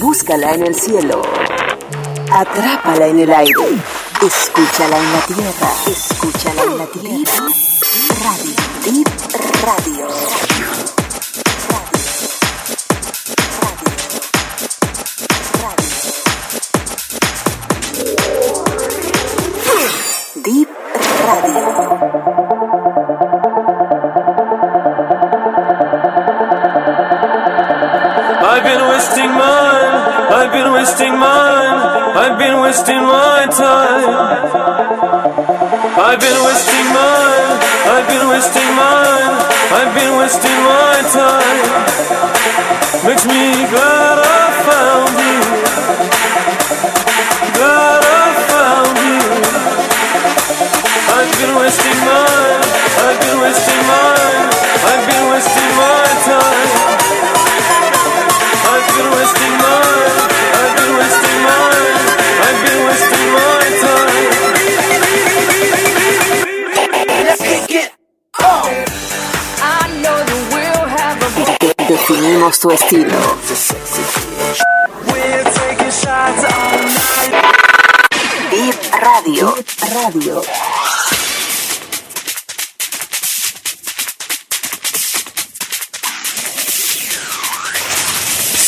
Búscala en el cielo. Atrápala en el aire. Escúchala en la tierra. Escúchala en la tierra. Radio. Deep Radio. Deep Radio. I've been wasting I've been wasting mine, I've been wasting my time. I've been wasting mine, I've been wasting mine, I've been wasting my time. Makes me glad definimos tu estilo. Deep Radio. Radio.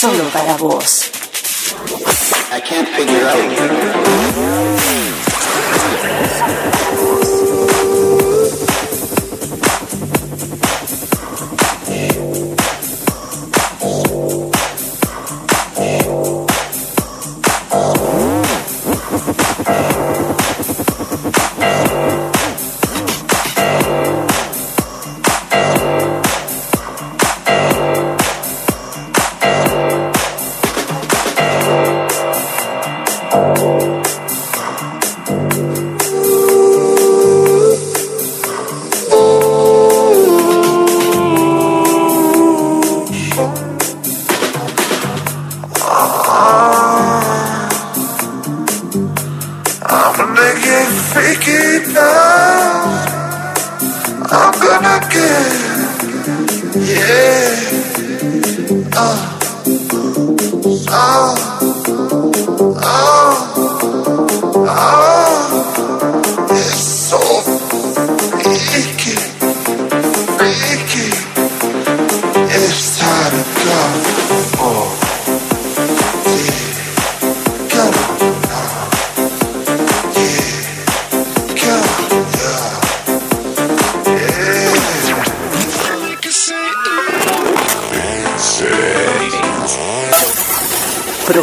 Solo para vos. I can't figure out.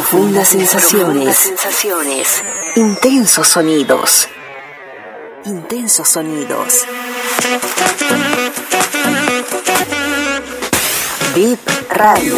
Profundas sensaciones. Intensos sonidos. Intensos sonidos. Deep Radio.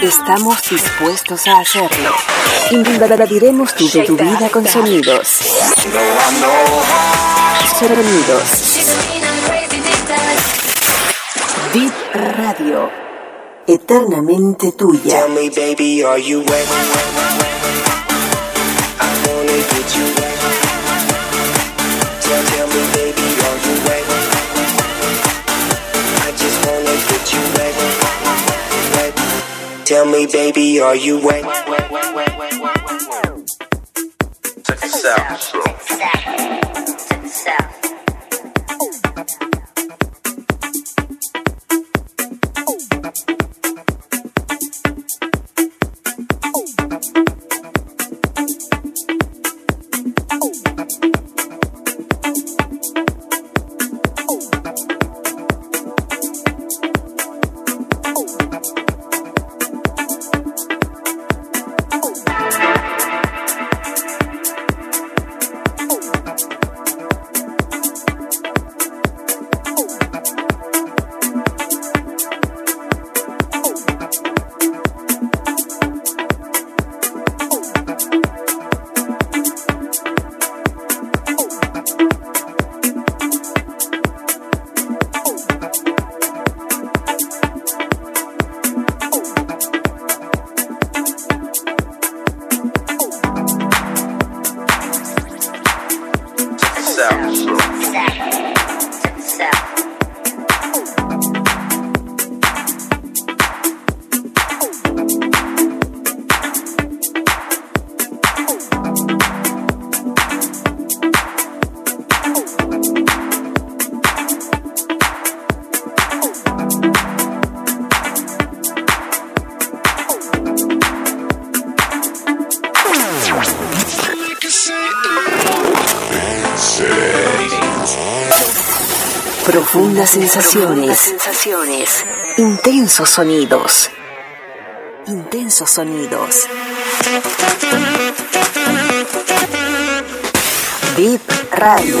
Estamos dispuestos a hacerlo. Invadiremos tu, tu vida con sonidos. Sonidos. Deep Radio. Eternamente tuya. Tell me, baby, are you wet? I wanna get you wet. Tell, tell me, baby, are you wet? I just wanna get you wet. Wet. Tell me, baby, are you wet? Check this out. Check Profundas sensaciones. Intensos sonidos. Intensos sonidos. Deep Radio.